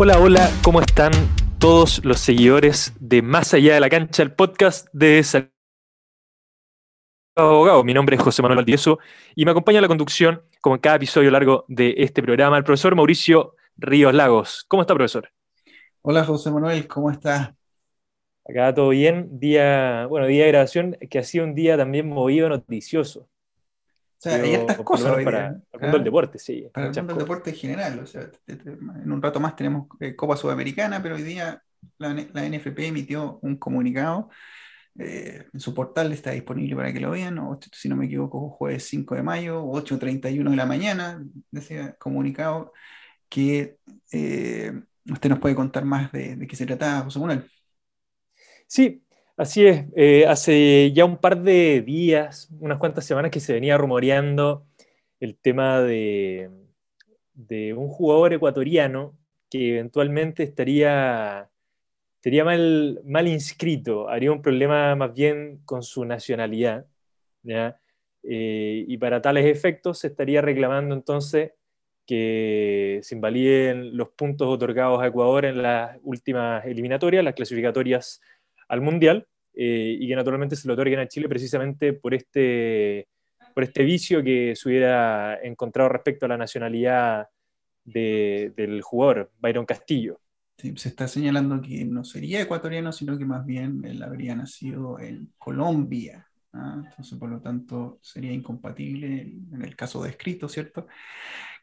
Hola, hola, ¿cómo están todos los seguidores de Más Allá de la Cancha, el podcast de Salud Abogado? Mi nombre es José Manuel Valdivieso y me acompaña en la conducción, como en cada episodio largo de este programa, el profesor Mauricio Ríos Lagos. ¿Cómo está, profesor? Hola, José Manuel, ¿cómo estás? Acá todo bien. Día, bueno, día de grabación que ha sido un día también movido, noticioso. O sea, hay estas cosas para el mundo del deporte, sí. Para el mundo del deporte en general. O sea, en un rato más tenemos eh, Copa Sudamericana, pero hoy día la, la NFP emitió un comunicado. eh, en su portal está disponible para que lo vean. o, si no me equivoco, jueves 5 de mayo, 8.31 de la mañana, decía comunicado que eh, usted nos puede contar más de, de qué se trataba, José Manuel. Sí, así es. Eh, hace ya un par de días, unas cuantas semanas que se venía rumoreando el tema de, un jugador ecuatoriano que eventualmente estaría, estaría mal, inscrito, haría un problema más bien con su nacionalidad. Eh, y para tales efectos se estaría reclamando entonces que se invaliden los puntos otorgados a Ecuador en las últimas eliminatorias, las clasificatorias al Mundial, eh, y que naturalmente se lo otorguen a Chile precisamente por este, por este vicio que se hubiera encontrado respecto a la nacionalidad de- del jugador, Byron Castillo. Sí, se está señalando que no sería ecuatoriano, sino que más bien él habría nacido en Colombia. ¿ah? Entonces, por lo tanto, sería incompatible en el caso descrito, ¿cierto?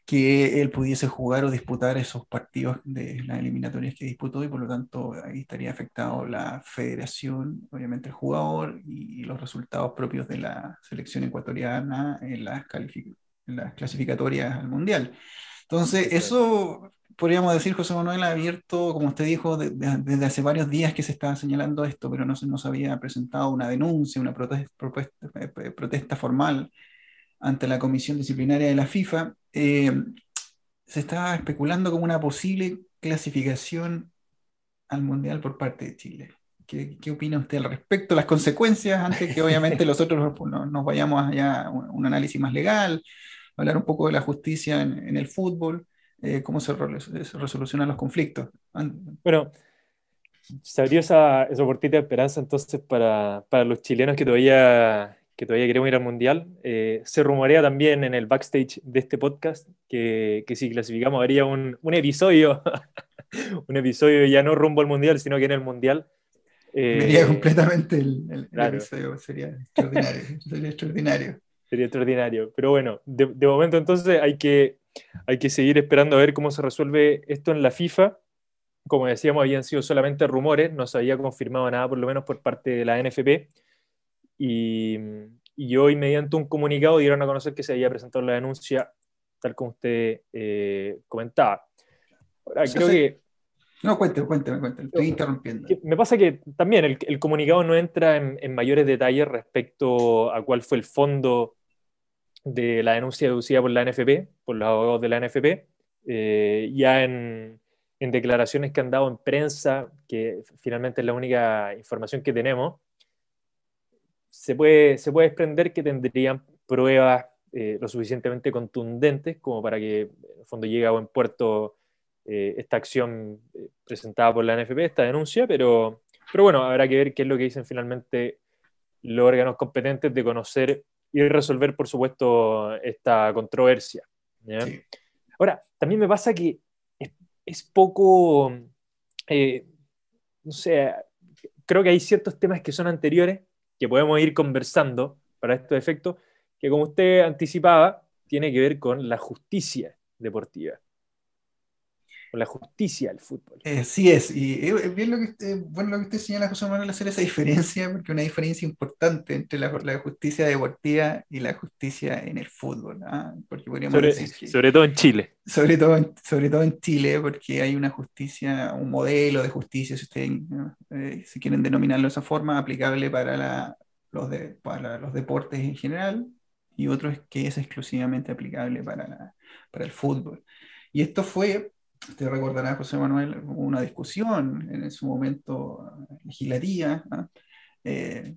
Que él pudiese jugar o disputar esos partidos de las eliminatorias que disputó y por lo tanto ahí estaría afectado la federación, obviamente el jugador y los resultados propios de la selección ecuatoriana en las, en las clasificatorias al Mundial. Entonces, eso podríamos decir, José Manuel, ha abierto, como usted dijo, de- de- desde hace varios días que se estaba señalando esto, pero no se nos había presentado una denuncia, una protesta, eh, protesta formal ante la Comisión Disciplinaria de la FIFA. Eh, se estaba especulando como una posible clasificación al Mundial por parte de Chile. ¿Qué, qué opina usted al respecto? Las consecuencias, antes que obviamente nosotros nos, nos- vayamos allá a un, análisis más legal, hablar un poco de la justicia en, el fútbol, eh, cómo se, se resolucionan los conflictos. Bueno, se abrió esa, esa de esperanza entonces para, para los chilenos que todavía, que todavía queremos ir al Mundial. Eh, se rumorea también en el backstage de este podcast que, que si clasificamos habría un, un episodio, un episodio ya no rumbo al Mundial, sino que en el Mundial. Eh, Vería completamente el, el- el claro. episodio, sería extraordinario. sería extraordinario. Sería extraordinario. Pero bueno, de, de momento entonces hay que, hay que seguir esperando a ver cómo se resuelve esto en la FIFA. Como decíamos, habían sido solamente rumores, no se había confirmado nada, por lo menos por parte de la NFP. Y, y hoy, mediante un comunicado, dieron a conocer que se había presentado la denuncia, tal como usted eh, comentaba. Ahora, creo que No, cuénteme, cuénteme, cuénteme. Estoy interrumpiendo. me pasa que también el, el comunicado no entra en, en mayores detalles respecto a cuál fue el fondo de la denuncia deducida por la NFP, por los abogados de la NFP. Eh, ya en, en declaraciones que han dado en prensa, que finalmente es la única información que tenemos, se puede, se puede desprender que tendrían pruebas eh, lo suficientemente contundentes como para que en el fondo llegue a buen puerto eh, esta acción eh, presentada por la NFP, esta denuncia, pero, pero bueno, habrá que ver qué es lo que dicen finalmente los órganos competentes de conocer y resolver, por supuesto, esta controversia. ¿ya? Sí. Ahora, también me pasa que es, es poco, eh, no sé, creo que hay ciertos temas que son anteriores que podemos ir conversando para estos efectos, que como usted anticipaba, tiene que ver con la justicia deportiva, la justicia del fútbol. Eh, sí es, y es bien lo que bueno lo que usted señala, José Manuel, hacer esa diferencia, porque una diferencia importante entre la, la justicia deportiva y la justicia en el fútbol, ¿ah? Porque podríamos Sobre, decir que, sobre todo en Chile. sobre todo, en- sobre todo en Chile, porque hay una justicia, un modelo de justicia, si ustedes ¿no? eh, si quieren denominarlo de esa forma, aplicable para, la- los, de- para los deportes en general, y otro es que es exclusivamente aplicable para, la- para el fútbol. Y esto fue, usted recordará, José Manuel, una discusión en su momento legislativa, ¿ah? Eh,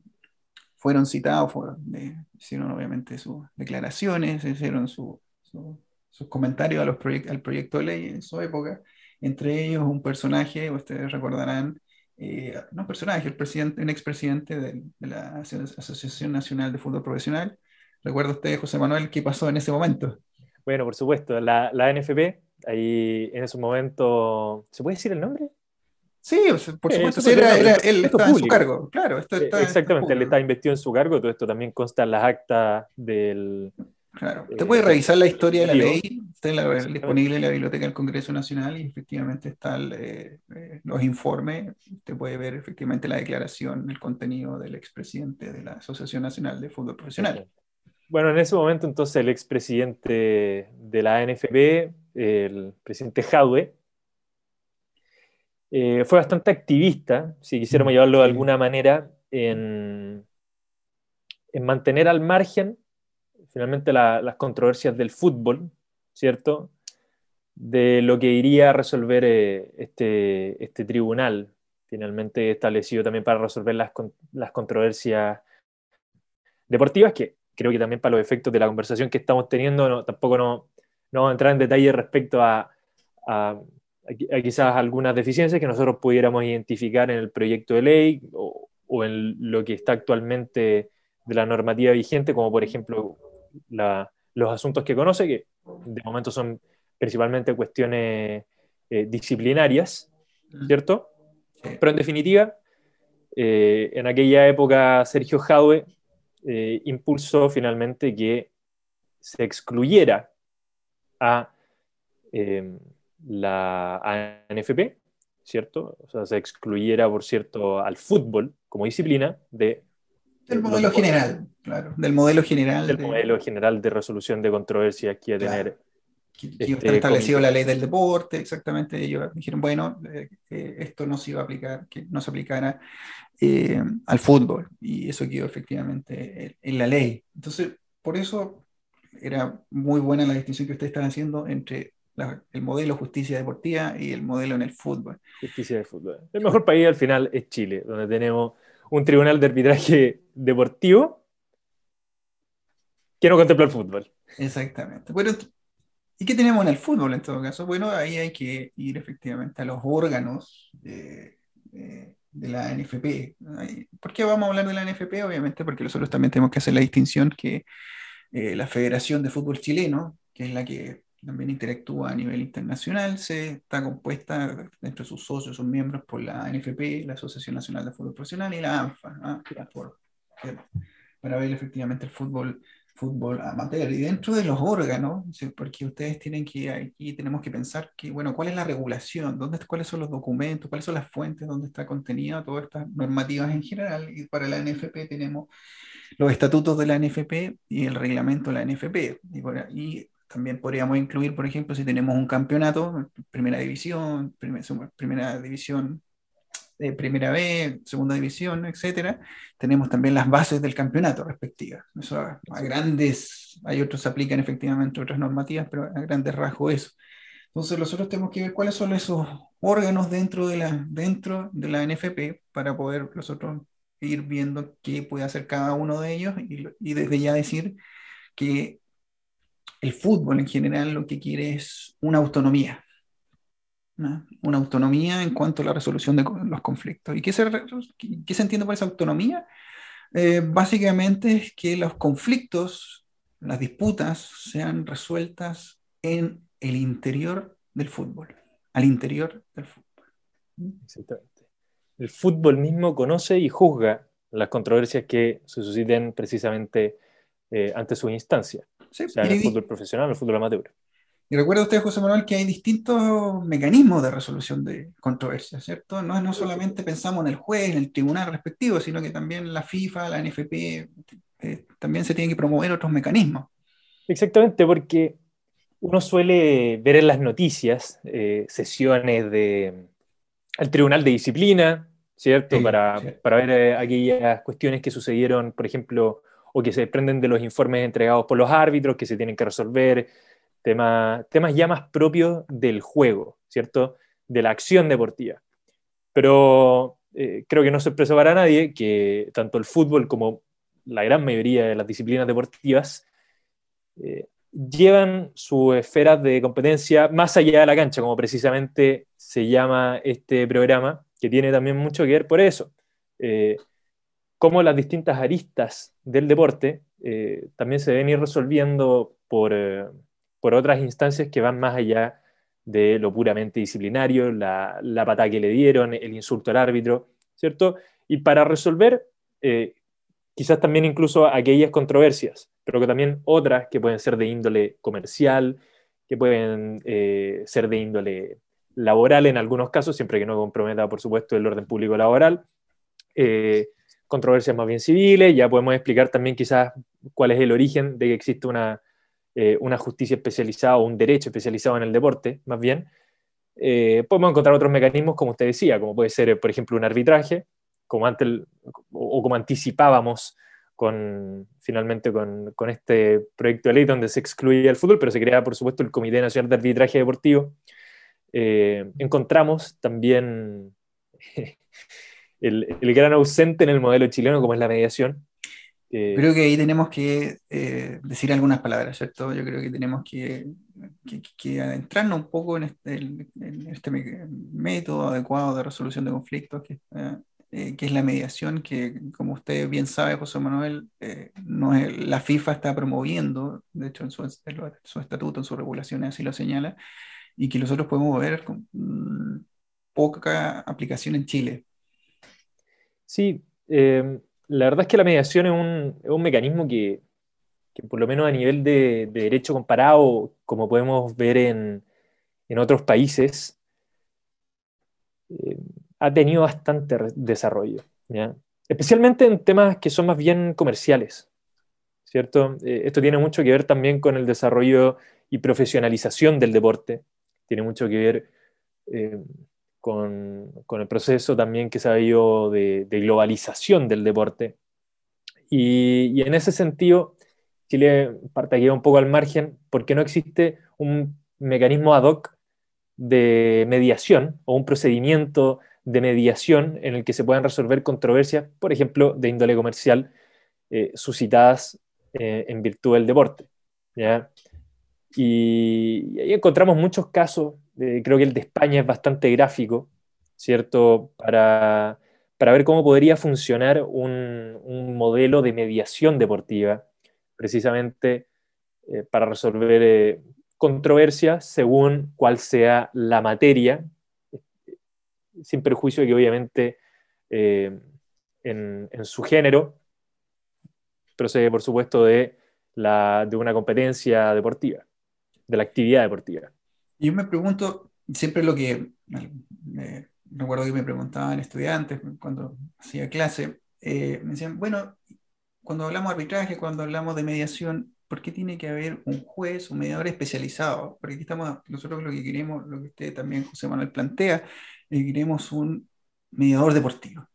fueron citados, fueron, eh, hicieron obviamente sus declaraciones, hicieron su- su- sus comentarios a los proyect- al proyecto de ley en su época, entre ellos un personaje, ustedes recordarán, eh, no personaje, el presidente, un expresidente de, de la Asociación Nacional de Fútbol Profesional. ¿Recuerda usted, José Manuel, qué pasó en ese momento? Bueno, por supuesto, la, la NFP, ahí en ese momento, ¿se puede decir el nombre? Sí, por supuesto, él está en su cargo, claro. Exactamente, él está investido en su cargo, todo esto también consta en las actas del... Claro, usted puede revisar la historia de la ley, está disponible en la Biblioteca del Congreso Nacional y efectivamente están eh, eh, los informes, usted puede ver efectivamente la declaración, el contenido del expresidente de la Asociación Nacional de Fútbol Profesional. Bueno, en ese momento entonces el expresidente de la NFP, el presidente Jadwe, eh, fue bastante activista, si quisiéramos mm, llevarlo de alguna manera, en, en mantener al margen finalmente las controversias del fútbol, ¿cierto? De lo que iría a resolver eh, este, este tribunal, finalmente establecido también para resolver las, las controversias deportivas, que creo que también para los efectos de la conversación que estamos teniendo, tampoco no, no vamos a entrar en detalle respecto a, a quizás algunas deficiencias que nosotros pudiéramos identificar en el proyecto de ley o, en lo que está actualmente de la normativa vigente, como por ejemplo los asuntos que conoce, que de momento son principalmente cuestiones eh, disciplinarias, mm. ¿cierto? Pero en definitiva, eh, en aquella época Sergio Jadwe eh, impulsó finalmente que se excluyera a la ANFP, ¿cierto? O sea, se excluyera, por cierto, al fútbol como disciplina de... Del modelo general, claro, del modelo general. Del modelo general de resolución de controversias que iba a tener... Que, este establecido la ley del deporte, exactamente, ellos dijeron, bueno, eh, esto no se iba a aplicar, que no se aplicara eh, al fútbol, y eso quedó efectivamente en la ley. Entonces, por eso era muy buena la distinción que ustedes están haciendo entre el modelo justicia deportiva y el modelo en el fútbol. Justicia de fútbol. El mejor país al final es Chile, donde tenemos un tribunal de arbitraje deportivo que no contempla el fútbol. Exactamente. Bueno, ¿y qué tenemos en el fútbol en todo caso? Bueno, ahí hay que ir efectivamente a los órganos de, la NFP. ¿Por qué vamos a hablar de la NFP? Obviamente porque nosotros también tenemos que hacer la distinción que eh, la Federación de Fútbol Chileno, que es la que también interactúa a nivel internacional, se está compuesta entre sus socios, sus miembros por la NFP, la Asociación Nacional de Fútbol Profesional y la ANFA, ¿ah? para ver efectivamente el fútbol, fútbol amateur. Y dentro de los órganos, porque ustedes tienen que, aquí tenemos que pensar que, bueno, ¿cuál es la regulación? ¿Dónde, ¿Cuáles son los documentos? ¿Cuáles son las fuentes donde está contenida todas estas normativas en general? Y para la NFP tenemos los estatutos de la NFP y el reglamento de la NFP. Y, por, y también podríamos incluir, por ejemplo, si tenemos un campeonato, primera división, primera división, eh, primera B, segunda división, etcétera, tenemos también las bases del campeonato respectivas. Eso a, grandes, hay otros que aplican efectivamente otras normativas, pero a grandes rasgos eso. Entonces nosotros tenemos que ver cuáles son esos órganos dentro de la, dentro de la NFP para poder nosotros ir viendo qué puede hacer cada uno de ellos y, y desde ya decir que el fútbol en general lo que quiere es una autonomía. Una autonomía en cuanto a la resolución de los conflictos. ¿Y qué se, qué se entiende por esa autonomía? Eh, básicamente es que los conflictos, las disputas, sean resueltas en el interior del fútbol, al interior del fútbol. Exactamente. El fútbol mismo conoce y juzga las controversias que se susciten precisamente eh, ante su instancia sea, en el fútbol profesional o el fútbol amateur. Y recuerda usted, José Manuel, que hay distintos mecanismos de resolución de controversias, ¿cierto? No, no solamente pensamos en el juez, en el tribunal respectivo, sino que también la FIFA, la NFP, eh, también se tienen que promover otros mecanismos. Exactamente, porque uno suele ver en las noticias eh, sesiones de al Tribunal de Disciplina, ¿cierto? para, para, ver eh, aquellas cuestiones que sucedieron, por ejemplo, o que se desprenden de los informes entregados por los árbitros que se tienen que resolver, temas ya más propios del juego, ¿cierto? De la acción deportiva. Pero eh, creo que no se expresó para nadie que tanto el fútbol como la gran mayoría de las disciplinas deportivas eh, llevan su esfera de competencia más allá de la cancha, como precisamente se llama este programa, que tiene también mucho que ver por eso. Eh, cómo las distintas aristas del deporte eh, también se deben ir resolviendo por, eh, por, otras instancias que van más allá de lo puramente disciplinario, la, la patada que le dieron, el insulto al árbitro, ¿cierto? Y para resolver quizás también incluso aquellas controversias, pero que también otras que pueden ser de índole comercial, que pueden eh, ser de índole laboral en algunos casos, siempre que no comprometa, por supuesto, el orden público laboral. Eh, controversias más bien civiles, ya podemos explicar también quizás cuál es el origen de que existe una, eh, una justicia especializada o un derecho especializado en el deporte, más bien. podemos encontrar otros mecanismos, como usted decía, como puede ser, por ejemplo, un arbitraje, como antes, o como anticipábamos con, finalmente con, con, este proyecto de ley donde se excluía el fútbol, pero se crea, por supuesto, el Comité Nacional de Arbitraje Deportivo. Eh, encontramos también el, el, gran ausente en el modelo chileno, como es la mediación. Eh, creo que ahí tenemos que eh, decir algunas palabras, ¿cierto? Yo creo que tenemos que, que, que adentrarnos un poco en este, en este, método adecuado de resolución de conflictos que, eh, que es la mediación, que como usted bien sabe, José Manuel, eh, no es, la FIFA está promoviendo, de hecho en su, su, estatuto, en sus regulaciones así lo señala, y que nosotros podemos ver con mm, poca aplicación en Chile. Sí, eh, la verdad es que la mediación es un, mecanismo que, por lo menos a nivel de, de, derecho comparado, como podemos ver en, otros países, ha tenido bastante desarrollo, especialmente en temas que son más bien comerciales, ¿cierto? Eh, esto tiene mucho que ver también con el desarrollo y profesionalización del deporte, tiene mucho que ver eh, con, el proceso también que se ha ido de, globalización del deporte. Y, en ese sentido, Chile parte aquí un poco al margen porque no existe un mecanismo ad hoc de mediación o un procedimiento de mediación en el que se puedan resolver controversias, por ejemplo, de índole comercial, eh, suscitadas eh, en virtud del deporte. Y, ahí encontramos muchos casos, creo que el de España es bastante gráfico, ¿cierto? Para, para ver cómo podría funcionar un, un, modelo de mediación deportiva, precisamente eh, para resolver controversias según cuál sea la materia sin perjuicio de que obviamente eh, en, su género procede, por supuesto, de, la, de una competencia deportiva, de la actividad deportiva. Yo me pregunto, siempre lo que me, recuerdo que me preguntaban estudiantes cuando hacía clase, eh, me decían, bueno, cuando hablamos de arbitraje, cuando hablamos de mediación, ¿por qué tiene que haber un juez, un mediador especializado? Porque aquí estamos, nosotros lo que queremos, lo que usted también, José Manuel, plantea, queremos un mediador deportivo,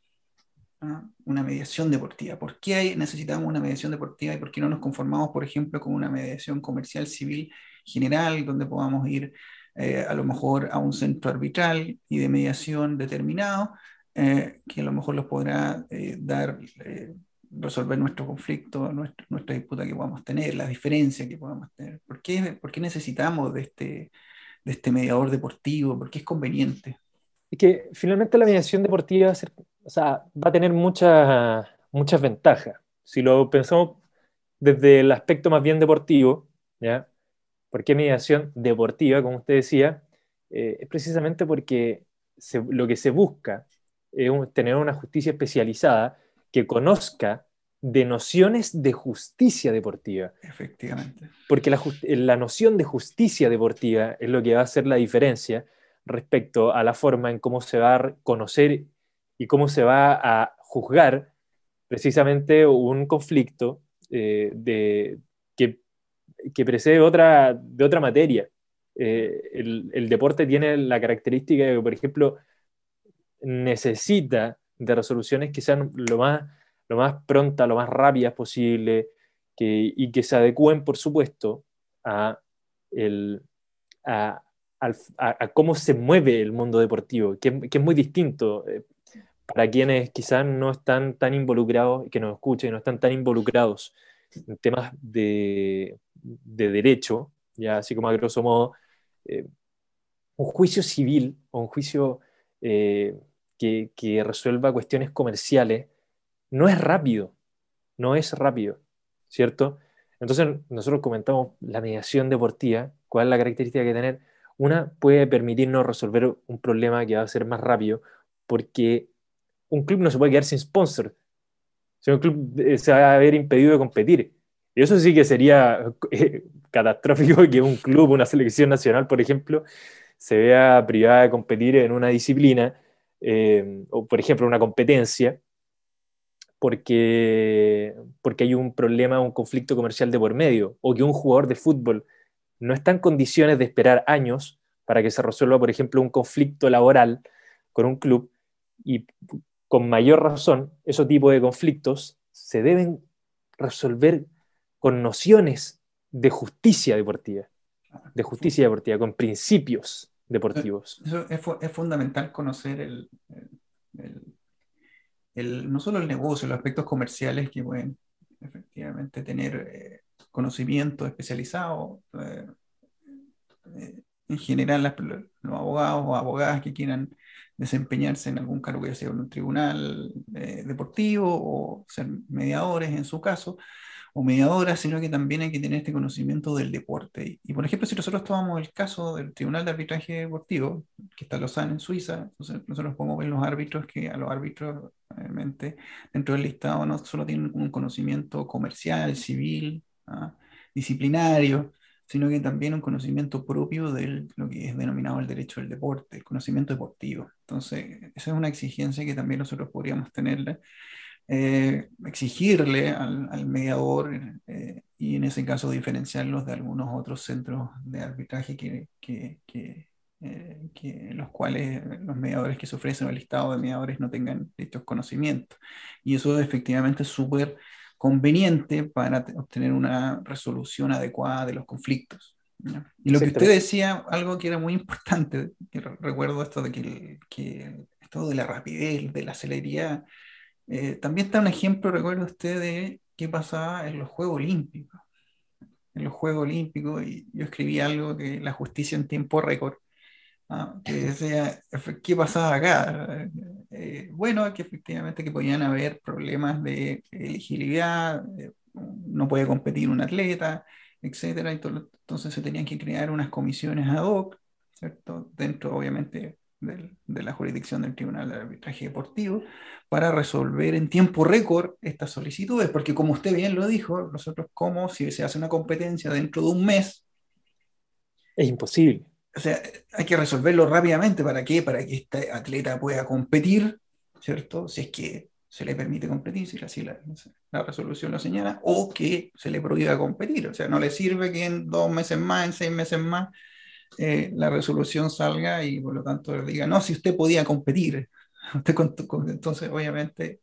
¿ah? una mediación deportiva. ¿Por qué necesitamos una mediación deportiva y por qué no nos conformamos, por ejemplo, con una mediación comercial civil general, donde podamos ir eh, a lo mejor a un centro arbitral y de mediación determinado, eh, que a lo mejor nos podrá eh, dar, resolver nuestro conflicto, nuestra, nuestra disputa que podamos tener, las diferencias que podamos tener? ¿Por qué, por qué necesitamos de este, de este mediador deportivo? ¿Por qué es conveniente? Es que finalmente la mediación deportiva va a, tener muchas, muchas ventajas. Si lo pensamos desde el aspecto más bien deportivo, ¿ya? ¿Por qué mediación deportiva, como usted decía? Eh, es precisamente porque lo que se busca es tener una justicia especializada que conozca de nociones de justicia deportiva. Efectivamente. Porque la, la, noción de justicia deportiva es lo que va a hacer la diferencia respecto a la forma en cómo se va a conocer y cómo se va a juzgar precisamente un conflicto eh, de, que, precede otra, de otra materia. Eh, el, deporte tiene la característica de que, por ejemplo, necesita de resoluciones que sean lo más, lo más prontas, lo más rápidas posible que, y que se adecúen, por supuesto, a, el, a, cómo se mueve el mundo deportivo, que, es muy distinto eh, para quienes quizás no están tan involucrados, que nos escuchen, no están tan involucrados en temas de, derecho, ya así como a grosso modo, eh, un juicio civil o un juicio eh, que, resuelva cuestiones comerciales no es rápido, no es rápido, ¿cierto? Entonces nosotros comentamos la mediación deportiva, cuál es la característica que tener. Una puede permitirnos resolver un problema que va a ser más rápido, porque un club no se puede quedar sin sponsor. Si un club eh, se va a ver impedido de competir. Y eso sí que sería eh, catastrófico que un club, una selección nacional, por ejemplo, se vea privada de competir en una disciplina, eh, o por ejemplo una competencia, porque, porque hay un problema, un conflicto comercial de por medio, o que un jugador de fútbol no está en condiciones de esperar años para que se resuelva, por ejemplo, un conflicto laboral con un club, y con mayor razón, esos tipos de conflictos se deben resolver con nociones de justicia deportiva, de justicia deportiva, con principios deportivos. es, fundamental conocer el, no solo el negocio, los aspectos comerciales que pueden efectivamente tener eh, conocimiento especializado. Eh, eh, en general, los abogados o abogadas que quieran desempeñarse en algún cargo, ya sea en un tribunal deportivo o ser mediadores en su caso, o mediadoras, sino que también hay que tener este conocimiento del deporte. Y, por ejemplo, si nosotros tomamos el caso del Tribunal de Arbitraje Deportivo, que está en Lausanne, en Suiza, nosotros podemos ver los árbitros que a los árbitros, obviamente, dentro del listado no solo tienen un conocimiento comercial, civil, ¿ah? disciplinario, sino que también un conocimiento propio de lo que es denominado el derecho del deporte, el conocimiento deportivo. Entonces, esa es una exigencia que también nosotros podríamos tenerle eh, exigirle al, mediador eh, y en ese caso diferenciarlos de algunos otros centros de arbitraje que, que, que, eh, los cuales los mediadores que se ofrecen o el listado de mediadores no tengan estos conocimientos. Y eso efectivamente es súper conveniente para obtener una resolución adecuada de los conflictos. Y lo que usted decía, algo que era muy importante, que recuerdo esto de que, que esto de la rapidez, de la celeridad, eh, también está un ejemplo, recuerda usted, de qué pasaba en los Juegos Olímpicos. En los Juegos Olímpicos, y yo escribí algo que la justicia en tiempo récord, que decía, ¿qué pasaba acá? Eh, bueno, que efectivamente que podían haber problemas de elegibilidad, eh, no puede competir un atleta, etcétera, entonces se tenían que crear unas comisiones ad hoc, ¿cierto? Dentro, obviamente, de la jurisdicción del Tribunal de Arbitraje Deportivo para resolver en tiempo récord estas solicitudes, porque como usted bien lo dijo, nosotros como si se hace una competencia dentro de un mes, es imposible. O sea, hay que resolverlo rápidamente, ¿para qué? Para que este atleta pueda competir, ¿cierto? Si es que se le permite competir, si así la, la, resolución lo señala, o que se le prohíba competir. O sea, no le sirve que en dos meses más, en seis meses más, eh, la resolución salga y por lo tanto diga, no, si usted podía competir. Usted entonces, obviamente,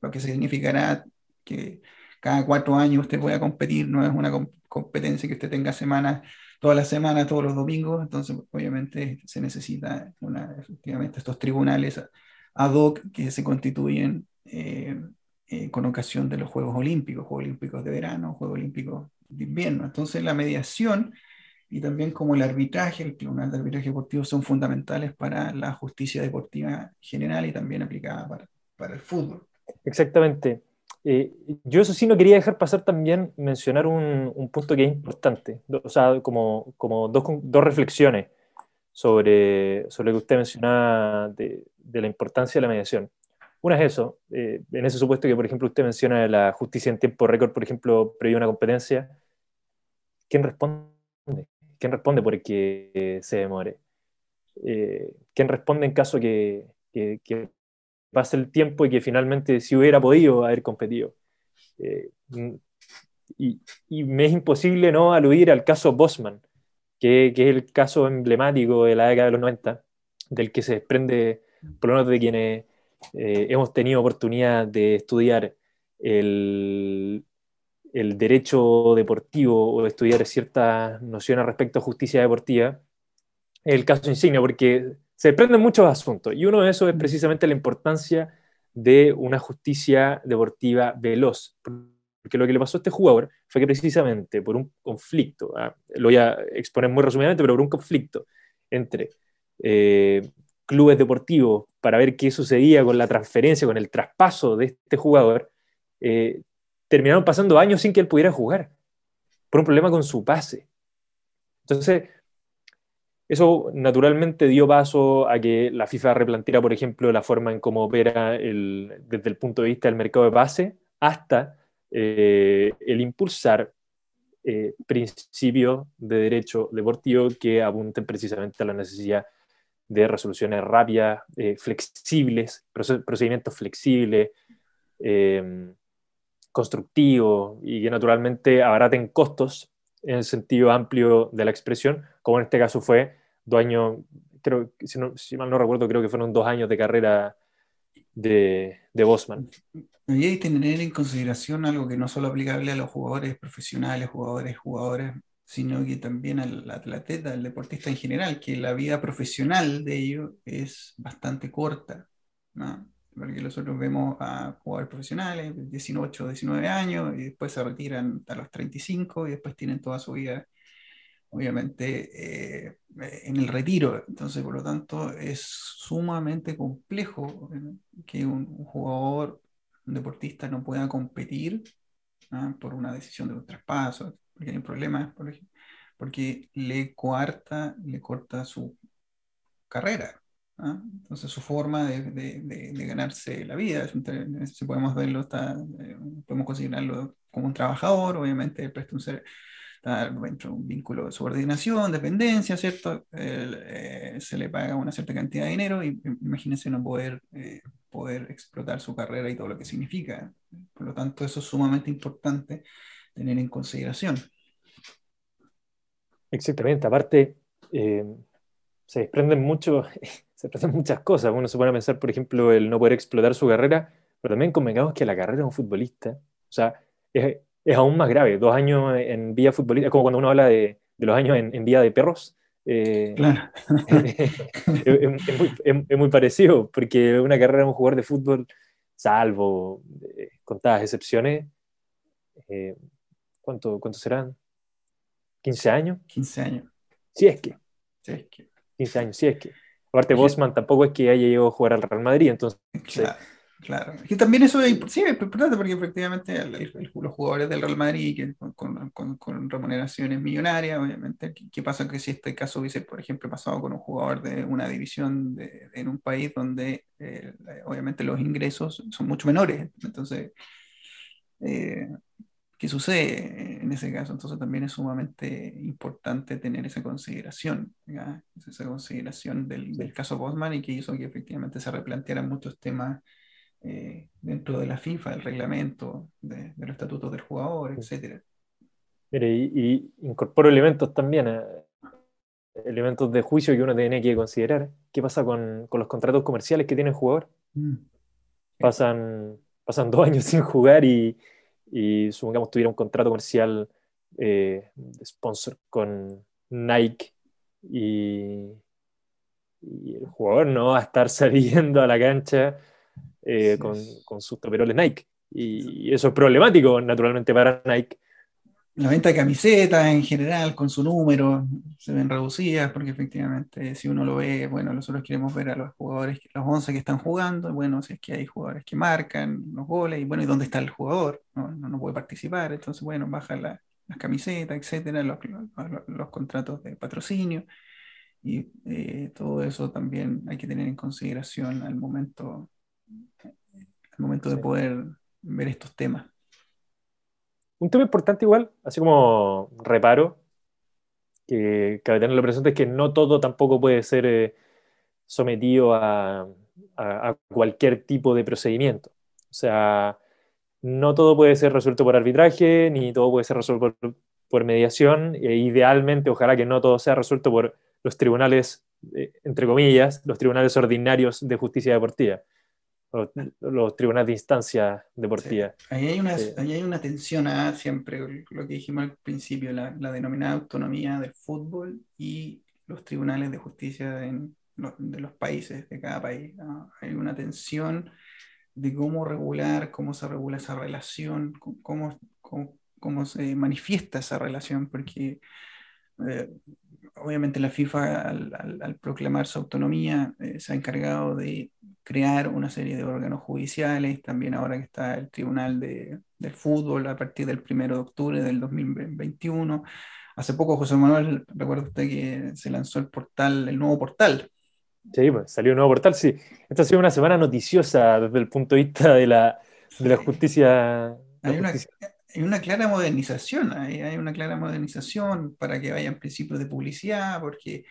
lo que significará que cada cuatro años usted pueda competir, no es una competencia que usted tenga semanas, todas las semanas, todos los domingos, entonces obviamente se necesita efectivamente estos tribunales ad hoc que se constituyen eh, eh, con ocasión de los Juegos Olímpicos, Juegos Olímpicos de verano, Juegos Olímpicos de invierno. Entonces la mediación y también como el arbitraje, el Tribunal de Arbitraje Deportivo son fundamentales para la justicia deportiva general y también aplicada para el fútbol. Exactamente. Eh, yo eso sí no quería dejar pasar también mencionar un, un punto que es importante, o sea, como, como dos, dos, reflexiones sobre, sobre lo que usted mencionaba de, la importancia de la mediación. Una es eso, eh, en ese supuesto que, por ejemplo, usted menciona la justicia en tiempo récord, por ejemplo, previo una competencia, ¿quién responde? ¿Quién responde por qué se demore? Eh, ¿Quién responde en caso que, pase el tiempo y que finalmente si hubiera podido haber competido? Eh, y, me es imposible no aludir al caso Bosman, que, es el caso emblemático de la década de los 90, del que se desprende, por lo menos de quienes eh, hemos tenido oportunidad de estudiar el, derecho deportivo o estudiar ciertas nociones respecto a justicia deportiva, el caso insignia, porque se desprenden muchos asuntos y uno de esos es precisamente la importancia de una justicia deportiva veloz. porque lo que le pasó a este jugador fue que precisamente por un conflicto, ¿ah? lo voy a exponer muy resumidamente, pero por un conflicto entre eh, clubes deportivos para ver qué sucedía con la transferencia, con el traspaso de este jugador, eh, terminaron pasando años sin que él pudiera jugar, por un problema con su pase. Entonces, eso naturalmente dio paso a que la FIFA replanteara, por ejemplo, la forma en cómo opera desde el punto de vista del mercado de pase hasta eh, el impulsar eh, principios de derecho deportivo que apunten precisamente a la necesidad de resoluciones rápidas, eh, flexibles, procedimientos flexibles, constructivos y que naturalmente abaraten costos en el sentido amplio de la expresión, como en este caso fue dos años, creo, si, si mal no recuerdo, creo que fueron dos años de carrera de, de Bosman. Y hay tener en consideración algo que no solo aplicable a los jugadores profesionales, jugadores, jugadores, sino que también al atleta, al deportista en general, que la vida profesional de ellos es bastante corta. ¿no? Porque nosotros vemos a jugadores profesionales, 18, 19 años, y después se retiran a los 35 y después tienen toda su vida obviamente eh, en el retiro. Entonces, por lo tanto, es sumamente complejo que un, jugador, un deportista no pueda competir ¿ah? por una decisión de un traspaso, porque hay un problema, por ejemplo, porque le coarta, le corta su carrera. ¿ah? Entonces su forma de, ganarse la vida, si podemos verlo, eh, podemos considerarlo como un trabajador, obviamente presta un ser, dentro de un vínculo de subordinación, dependencia, ¿cierto? Eh, se le paga una cierta cantidad de dinero y imagínense no poder, eh, poder explotar su carrera y todo lo que significa. Por lo tanto, eso es sumamente importante tener en consideración. Exactamente, aparte eh, se desprenden mucho, se desprenden muchas cosas. Uno se pone a pensar, por ejemplo, el no poder explotar su carrera, pero también convengamos que la carrera de un futbolista, o sea, es, es aún más grave. Dos años en vía futbolista, es como cuando uno habla de, los años en, vía de perros. Eh, claro. es, muy, parecido, porque una carrera de un jugador de fútbol, salvo eh, contadas excepciones, eh, ¿cuánto, ¿cuánto serán? ¿15 años? 15 años. Sí es que. Sí es que. 15 años, sí es que. Aparte, Bosman tampoco es que haya llegado a jugar al Real Madrid, entonces Claro, y también eso es, sí, es importante porque efectivamente los jugadores del Real Madrid que con, remuneraciones millonarias, obviamente, ¿qué, pasa que si este caso hubiese, por ejemplo, pasado con un jugador de una división de, en un país donde eh, obviamente los ingresos son mucho menores? Entonces, eh, ¿qué sucede en ese caso? Entonces también es sumamente importante tener esa consideración, esa consideración del, del caso Bosman y que hizo que efectivamente se replantearan muchos temas eh, dentro de la FIFA, el reglamento, de, los estatutos del jugador, etc. Mire, y, incorporo elementos también, eh, elementos de juicio que uno tiene que considerar. ¿Qué pasa con, con los contratos comerciales que tiene el jugador? Mm. Pasan, pasan dos años sin jugar y, y supongamos tuviera un contrato comercial eh, de sponsor con Nike y, y, el jugador no va a estar saliendo a la cancha eh, con, con, sus toperoles Nike. Y, eso es problemático, naturalmente, para Nike. La venta de camisetas en general, con su número, se ven reducidas, porque efectivamente, si uno lo ve, bueno, nosotros queremos ver a los jugadores, los 11 que están jugando, bueno, si es que hay jugadores que marcan los goles, y bueno, ¿y dónde está el jugador? No, no, puede participar, entonces, bueno, baja las camisetas, etcétera, los, los, contratos de patrocinio, y eh, todo eso también hay que tener en consideración al momento al momento de poder ver estos temas. Un tema importante igual, así como reparo, que cabe tenerlo presente, es que no todo tampoco puede ser eh, sometido a, cualquier tipo de procedimiento. O sea, no todo puede ser resuelto por arbitraje, ni todo puede ser resuelto por, mediación. E idealmente, ojalá que no todo sea resuelto por los tribunales, eh, entre comillas, los tribunales ordinarios de justicia deportiva los, tribunales de instancia deportiva. Ahí, hay una, hay una tensión a siempre, lo que dijimos al principio, la, denominada autonomía del fútbol y los tribunales de justicia de los países, de cada país. Hay una tensión de cómo regular, cómo se regula esa relación, cómo, cómo, cómo se manifiesta esa relación, porque eh, obviamente la FIFA al, proclamar su autonomía eh, se ha encargado de crear una serie de órganos judiciales, también ahora que está el Tribunal de, del Fútbol a partir del 1 de octubre del 2021. Hace poco, José Manuel, recuerda usted que se lanzó el portal, el nuevo portal. Sí, pues, salió un nuevo portal, sí. Esta ha sido una semana noticiosa desde el punto de vista de la, de la justicia. Hay una, hay una clara modernización, hay, hay, una clara modernización para que vayan principios de publicidad, porque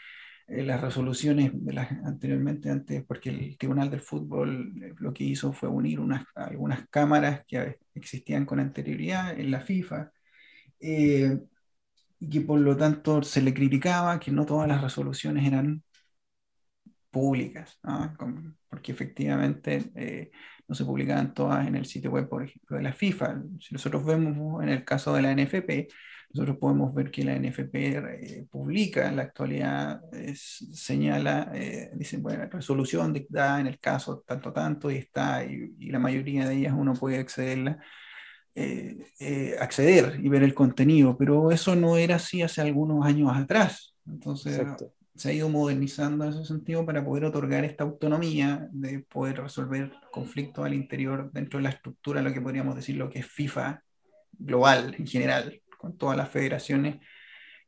eh, las resoluciones de las, anteriormente, antes, porque el Tribunal del Fútbol eh, lo que hizo fue unir unas, algunas cámaras que existían con anterioridad en la FIFA, eh, y que por lo tanto se le criticaba que no todas las resoluciones eran públicas, porque efectivamente no se publicaban todas en el sitio web, por ejemplo, de la FIFA. Si nosotros vemos en el caso de la NFP, nosotros podemos ver que la NFP eh, publica en la actualidad, señala, eh, dice, bueno, resolución dictada en el caso tanto, tanto, y está, y, la mayoría de ellas uno puede accederla. Eh, acceder y ver el contenido, pero eso no era así hace algunos años atrás. Entonces, se ha ido modernizando en ese sentido para poder otorgar esta autonomía de poder resolver conflictos al interior dentro de la estructura, lo que podríamos decir lo que es FIFA global en general, con todas las federaciones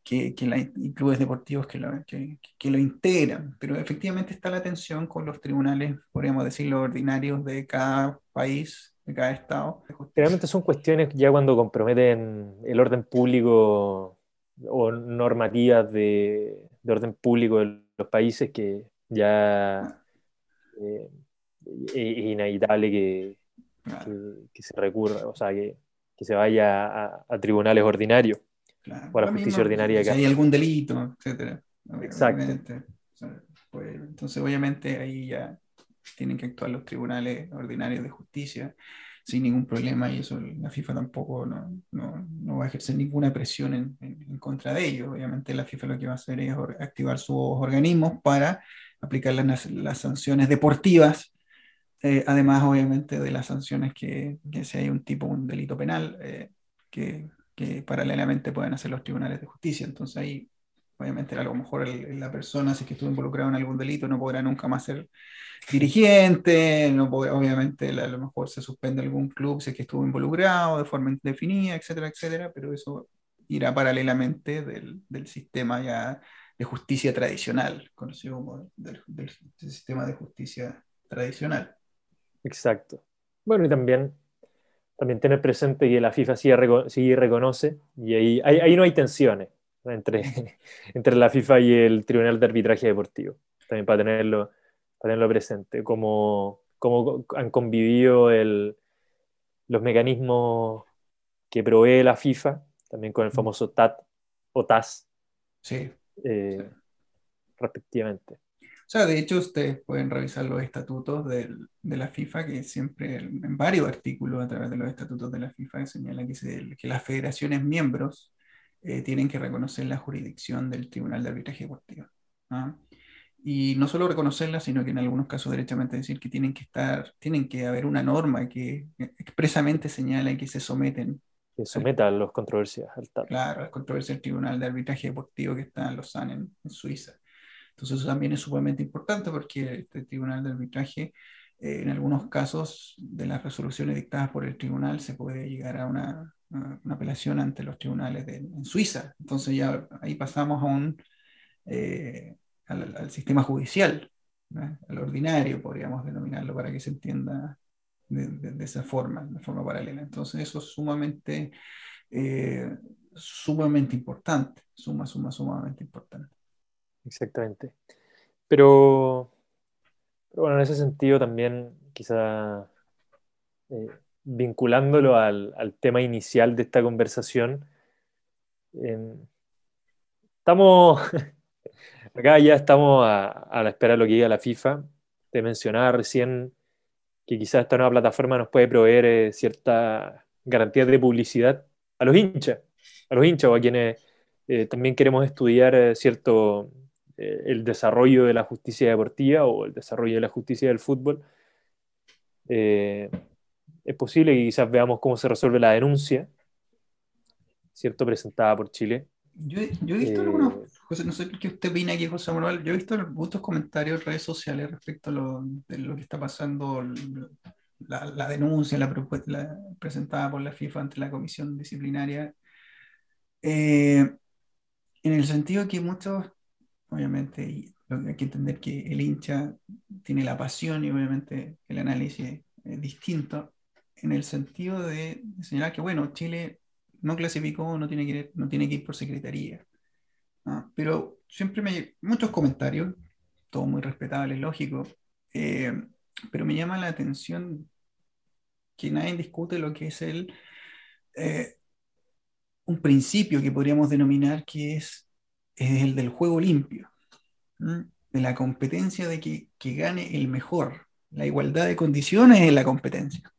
que, que la, y clubes deportivos que lo, que, que lo integran. Pero efectivamente está la tensión con los tribunales, podríamos decirlo, ordinarios de cada país, de cada estado. Realmente son cuestiones ya cuando comprometen el orden público o normativas de, de orden público de los países que ya eh, es inevitable que, que, se recurra, o sea, que, que se vaya a, tribunales ordinarios o a la justicia ordinaria. Si hay algún delito, etcétera. Exacto. Pues, entonces, obviamente, ahí ya tienen que actuar los tribunales ordinarios de justicia sin ningún problema y eso la FIFA tampoco no, no, no va a ejercer ninguna presión en, en, contra de ello. Obviamente la FIFA lo que va a hacer es activar sus organismos para aplicar las, las sanciones deportivas, eh, además obviamente de las sanciones que, si hay un tipo, un delito penal, eh, que, paralelamente pueden hacer los tribunales de justicia. Entonces ahí obviamente a lo mejor la persona, si es que estuvo involucrado en algún delito, no podrá nunca más ser dirigente, no obviamente a lo mejor se suspende algún club si es que estuvo involucrado de forma indefinida, etcétera, etcétera, pero eso irá paralelamente del, sistema ya de justicia tradicional, conocido como del, sistema de justicia tradicional. Exacto. Bueno, y también, también tener presente que la FIFA sí, sí reconoce, y ahí, ahí, ahí no hay tensiones entre, entre la FIFA y el Tribunal de Arbitraje Deportivo, también para tenerlo, para tenerlo presente, como, como han convivido el, los mecanismos que provee la FIFA, también con el famoso TAT o TAS, sí, eh, respectivamente. O sea, de hecho, ustedes pueden revisar los estatutos de la FIFA, que siempre, en varios artículos a través de los estatutos de la FIFA, señala que, que las federaciones miembros eh, tienen que reconocer la jurisdicción del Tribunal de Arbitraje Deportivo. ¿ah? Y no solo reconocerla, sino que en algunos casos derechamente decir que tienen que estar, tienen que haber una norma que expresamente señala que se someten. Que someta a las controversias al Claro, las controversias del Tribunal de Arbitraje Deportivo que está en Lausanne, en, en Suiza. Entonces eso también es sumamente importante porque este Tribunal de Arbitraje eh, en algunos casos de las resoluciones dictadas por el tribunal se puede llegar a una, apelación ante los tribunales de, en Suiza. Entonces ya ahí pasamos a un, eh, al, sistema judicial, al ordinario, podríamos denominarlo, para que se entienda de, esa forma, de forma paralela. Entonces eso es sumamente, eh, sumamente importante, suma, suma, sumamente importante. Exactamente. Pero, pero bueno, en ese sentido también quizá... Eh, vinculándolo al, tema inicial de esta conversación, estamos, acá ya estamos a, la espera de lo que diga la FIFA. Te mencionaba recién que quizás esta nueva plataforma nos puede proveer eh, cierta garantía de publicidad a los hinchas, a los hinchas o a quienes eh, también queremos estudiar eh, cierto el desarrollo de la justicia deportiva o el desarrollo de la justicia del fútbol Eh, es posible que quizás veamos cómo se resuelve la denuncia, ¿cierto? Presentada por Chile. Yo, he visto algunos, José, no sé qué usted opina aquí, José Manuel, yo he visto muchos comentarios en redes sociales respecto a lo, de lo que está pasando, la, denuncia, la propuesta presentada por la FIFA ante la comisión disciplinaria, en el sentido que muchos, obviamente, hay que entender que el hincha tiene la pasión y obviamente el análisis es distinto en el sentido de, señalar que, bueno, Chile no clasificó, no tiene que no tiene que ir por secretaría. Pero siempre me... Muchos comentarios, todo muy respetable, lógico, eh, pero me llama la atención que nadie discute lo que es el, eh, un principio que podríamos denominar que es, es el del juego limpio de la competencia de que, gane el mejor, la igualdad de condiciones en la competencia.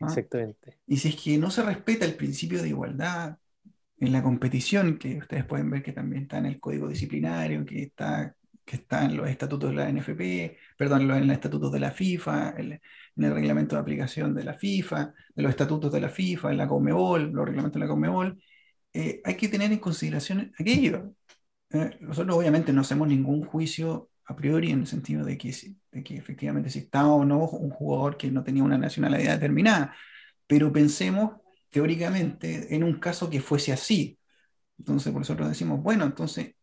Exactamente. Y si es que no se respeta el principio de igualdad en la competición, que ustedes pueden ver que también está en el código disciplinario, que está, que está en los estatutos de la NFP, perdón, en los estatutos de la FIFA, en el reglamento de aplicación de la FIFA, de los estatutos de la FIFA, en la CONMEBOL, los reglamentos de la CONMEBOL, eh, hay que tener en consideración aquello. Eh, nosotros obviamente no hacemos ningún juicio a priori en el sentido de que, de que efectivamente si estaba o no un jugador que no tenía una nacionalidad determinada, pero pensemos teóricamente en un caso que fuese así. Entonces, por nosotros decimos, bueno, entonces,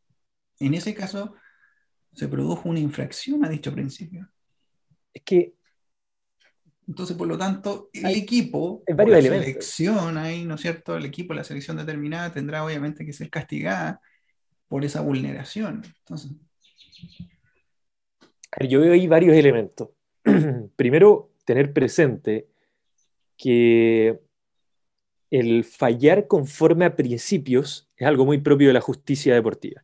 en ese caso se produjo una infracción a dicho principio. Es que... Entonces, por lo tanto, el equipo, la selección ahí, ¿no es cierto? El equipo, la selección determinada tendrá obviamente que ser castigada por esa vulneración. Entonces... Yo veo ahí varios elementos. Primero, tener presente que el fallar conforme a principios es algo muy propio de la justicia deportiva.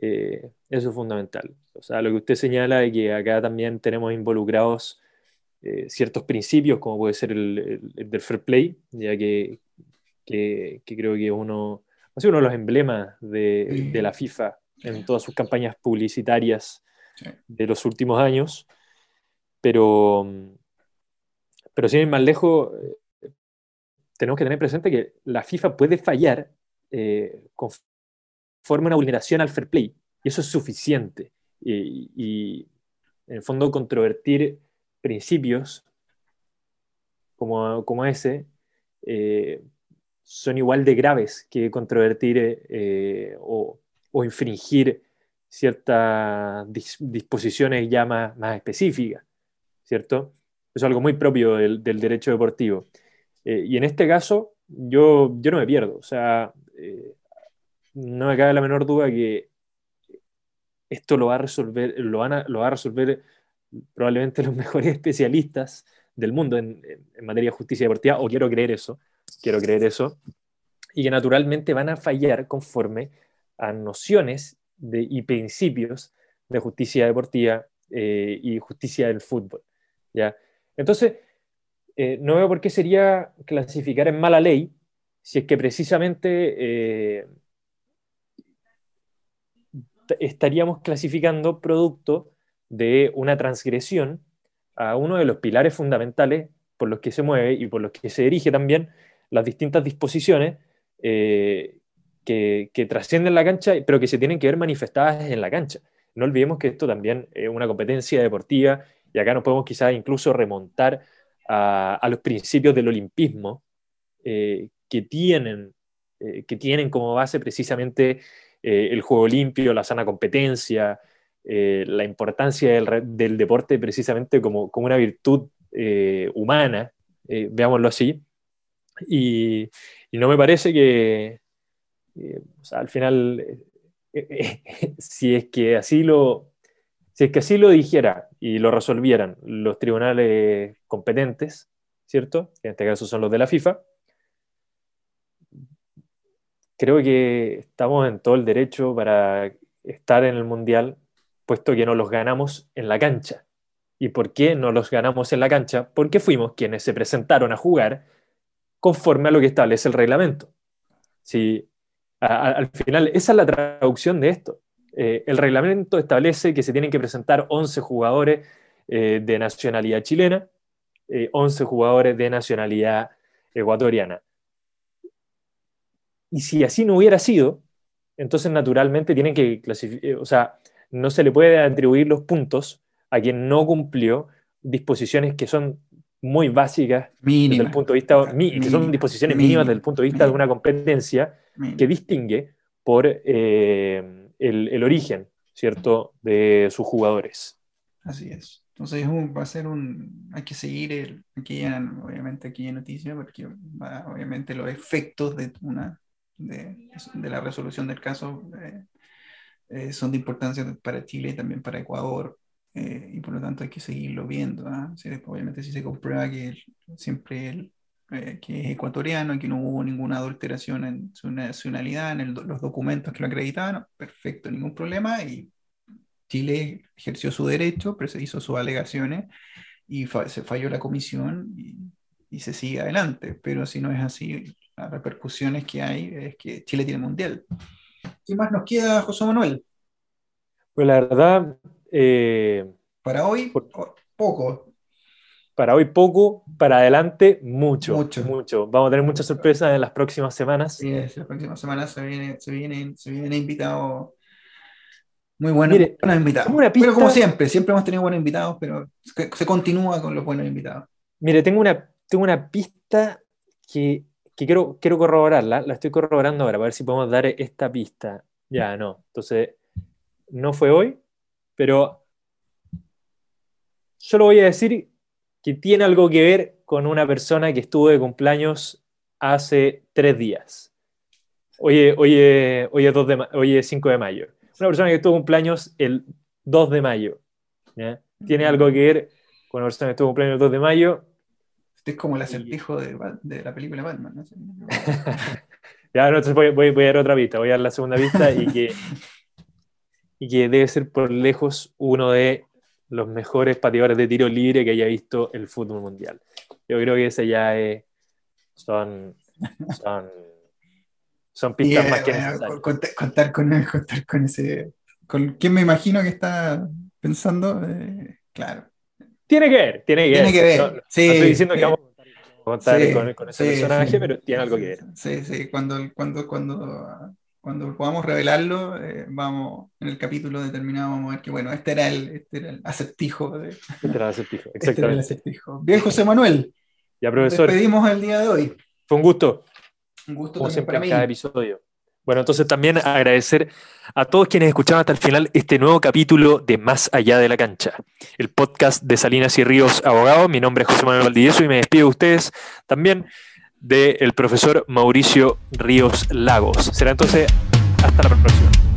Eh, eso es fundamental. O sea, lo que usted señala de que acá también tenemos involucrados eh, ciertos principios, como puede ser el, del fair play, ya que, que, creo que uno, ha sido uno de los emblemas de, de la FIFA en todas sus campañas publicitarias de los últimos años. Pero, pero sin ir más lejos, eh, tenemos que tener presente que la FIFA puede fallar eh, conforme una vulneración al fair play, y eso es suficiente. Y, en el fondo, controvertir principios como, como ese eh, son igual de graves que controvertir eh, o, o, infringir ciertas disposiciones ya más, más, específicas, ¿cierto? Eso es algo muy propio del, derecho deportivo. Eh, y en este caso, yo, yo no me pierdo, o sea, eh, no me cabe la menor duda que esto lo va a resolver, van lo va a resolver probablemente los mejores especialistas del mundo en, materia de justicia deportiva, o quiero creer eso, quiero creer eso, y que naturalmente van a fallar conforme a nociones de, y principios de justicia deportiva eh, y justicia del fútbol. ¿ya? Entonces, eh, no veo por qué sería clasificar en mala ley si es que precisamente eh, estaríamos clasificando producto de una transgresión a uno de los pilares fundamentales por los que se mueve y por los que se dirige también las distintas disposiciones eh, que, trascienden la cancha, pero que se tienen que ver manifestadas en la cancha. No olvidemos que esto también es una competencia deportiva y acá nos podemos quizás incluso remontar a, los principios del olimpismo eh, que, tienen, eh, que tienen como base precisamente el juego limpio, la sana competencia, la importancia del, deporte precisamente como, como una virtud humana, veámoslo así, y, no me parece que, al final, eh, eh, si es que así lo, si es que así lo dijera y lo resolvieran los tribunales competentes, ¿cierto? en este caso son los de la FIFA, creo que estamos en todo el derecho para estar en el Mundial, puesto que no los ganamos en la cancha. ¿Y por qué no los ganamos en la cancha? Porque fuimos quienes se presentaron a jugar conforme a lo que establece el reglamento. Si, al final, esa es la traducción de esto. Eh, el reglamento establece que se tienen que presentar 11 jugadores eh, de nacionalidad chilena, 11 jugadores de nacionalidad ecuatoriana. Y si así no hubiera sido, entonces naturalmente tienen que clasificar, o sea, no se le puede atribuir los puntos a quien no cumplió disposiciones que son muy básicas desde el punto de vista, que son disposiciones mínimas desde el punto de vista de una competencia que distingue por eh, el, origen, ¿cierto?, de sus jugadores. Así es. Entonces va a ser un, hay que seguir el, aquí obviamente aquí en noticia, porque obviamente los efectos de una de, la resolución del caso eh, eh, son de importancia para Chile y también para Ecuador, eh, y por lo tanto hay que seguirlo viendo. ¿ah? obviamente si se comprueba que siempre él, que es ecuatoriano, que no hubo ninguna adulteración en su nacionalidad, en los documentos que lo acreditaban, perfecto, ningún problema, y Chile ejerció su derecho, pero se hizo sus alegaciones y se falló la comisión y, y se sigue adelante. Pero si no es así, las repercusiones que hay es que Chile tiene mundial. ¿Qué más nos queda, José Manuel? Pues la verdad... Eh, para hoy, poco. Para hoy poco, para adelante mucho, mucho. mucho. Vamos a tener muchas sorpresas en las próximas semanas. Sí, en las próximas semanas se viene, se viene, se viene invitado muy buenos, buenos invitados. Pero como siempre, siempre hemos tenido buenos invitados, pero se, continúa con los buenos invitados. Mire, tengo una, tengo una pista que que quiero, quiero corroborarla, la estoy corroborando ahora para ver si podemos dar esta pista. Ya, no. Entonces, no fue hoy, pero yo lo voy a decir que tiene algo que ver con una persona que estuvo de cumpleaños hace tres días. Hoy, hoy, hoy, es, de, hoy 5 de mayo. Una persona que estuvo de cumpleaños el 2 de mayo. Tiene algo que ver con una persona que estuvo de cumpleaños el 2 de mayo es como el acertijo de, de la película Batman. ¿no? ya, no, entonces voy, voy, a dar otra vista, voy a dar la segunda vista y que, y que debe ser por lejos uno de los mejores pateadores de tiro libre que haya visto el fútbol mundial. Yo creo que ese ya es, son, son, son pistas más que eh, necesarias. Contar, con, contar con ese... ¿Con quién me imagino que está pensando? Eh, claro. Tiene que ver, tiene que tiene ver. Que ver. sí, estoy diciendo que vamos a contar con, ese personaje, pero tiene algo que ver. Sí, sí, cuando, cuando, cuando, cuando podamos revelarlo, eh, vamos, en el capítulo determinado vamos a ver que, bueno, este era el, este era el acertijo. De, este era el acertijo, exactamente. Este era el acertijo. Bien, José Manuel. Ya, profesor. Despedimos el día de hoy. Fue un gusto. Un gusto Como siempre para en cada episodio. Bueno, entonces también agradecer a todos quienes escucharon hasta el final este nuevo capítulo de Más Allá de la Cancha, el podcast de Salinas y Ríos Abogado. Mi nombre es José Manuel Valdivieso y me despido de ustedes también del profesor Mauricio Ríos Lagos. Será entonces hasta la próxima.